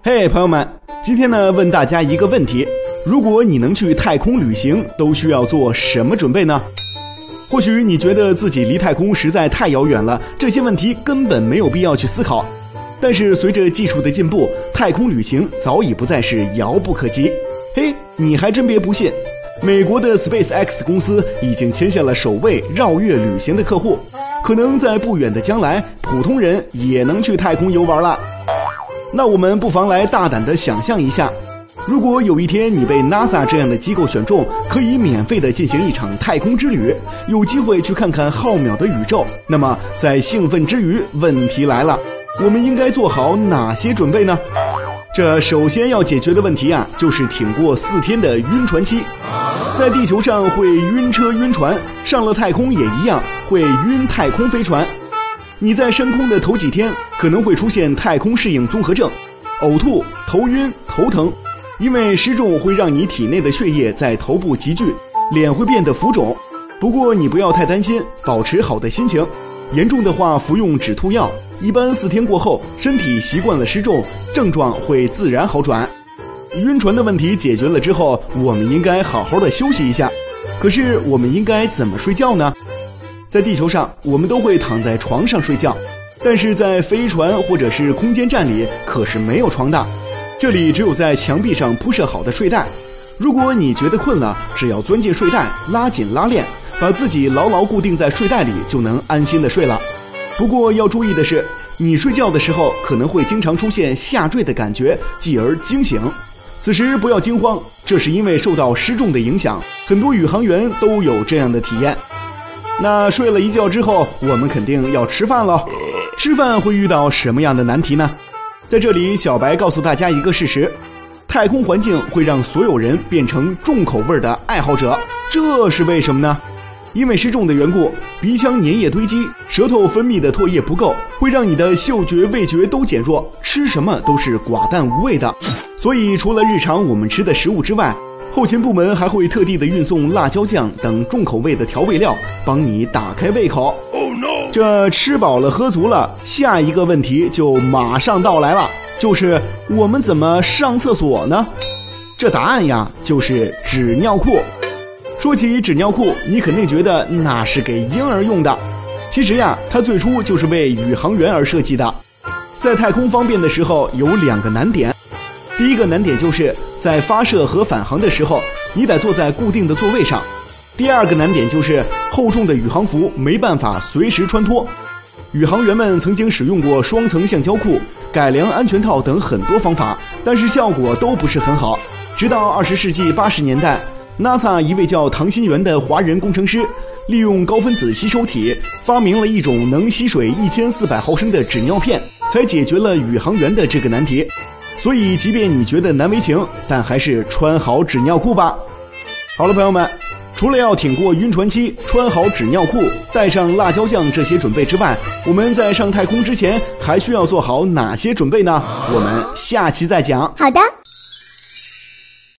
嘿，朋友们，今天呢问大家一个问题：如果你能去太空旅行，都需要做什么准备呢？或许你觉得自己离太空实在太遥远了，这些问题根本没有必要去思考。但是随着技术的进步，太空旅行早已不再是遥不可及。嘿，你还真别不信，美国的 SpaceX 公司已经签下了首位绕月旅行的客户，可能在不远的将来，普通人也能去太空游玩了。那我们不妨来大胆的想象一下，如果有一天你被 NASA 这样的机构选中，可以免费的进行一场太空之旅，有机会去看看浩渺的宇宙，那么在兴奋之余，问题来了，我们应该做好哪些准备呢？这首先要解决的问题啊，就是挺过四天的晕船期。在地球上会晕车晕船，上了太空也一样会晕太空飞船。你在升空的头几天可能会出现太空适应综合症，呕吐、头晕、头疼，因为失重会让你体内的血液在头部集聚，脸会变得浮肿。不过你不要太担心，保持好的心情。严重的话服用止吐药，一般四天过后，身体习惯了失重，症状会自然好转。晕船的问题解决了之后，我们应该好好的休息一下。可是我们应该怎么睡觉呢？在地球上，我们都会躺在床上睡觉，但是在飞船或者是空间站里可是没有床的，这里只有在墙壁上铺设好的睡袋。如果你觉得困了，只要钻进睡袋，拉紧拉链，把自己牢牢固定在睡袋里，就能安心的睡了。不过要注意的是，你睡觉的时候可能会经常出现下坠的感觉，继而惊醒。此时不要惊慌，这是因为受到失重的影响，很多宇航员都有这样的体验。那睡了一觉之后，我们肯定要吃饭了。吃饭会遇到什么样的难题呢？在这里，小白告诉大家一个事实：太空环境会让所有人变成重口味的爱好者。这是为什么呢？因为失重的缘故，鼻腔粘液堆积，舌头分泌的唾液不够，会让你的嗅觉、味觉都减弱，吃什么都是寡淡无味的。所以，除了日常我们吃的食物之外，后勤部门还会特地的运送辣椒酱等重口味的调味料，帮你打开胃口。这吃饱了喝足了，下一个问题就马上到来了，就是我们怎么上厕所呢？这答案呀，就是纸尿裤。说起纸尿裤，你肯定觉得那是给婴儿用的，其实呀，它最初就是为宇航员而设计的。在太空方便的时候，有两个难点。第一个难点就是在发射和返航的时候，你得坐在固定的座位上。第二个难点就是厚重的宇航服没办法随时穿脱。宇航员们曾经使用过双层橡胶裤、改良安全套等很多方法，但是效果都不是很好。直到二十世纪八十年代，NASA 一位叫唐新元的华人工程师，利用高分子吸收体发明了一种能吸水一千四百毫升的纸尿片，才解决了宇航员的这个难题。所以，即便你觉得难为情，但还是穿好纸尿裤吧。好了，朋友们，除了要挺过晕船期、穿好纸尿裤、带上辣椒酱这些准备之外，我们在上太空之前还需要做好哪些准备呢？我们下期再讲。好的。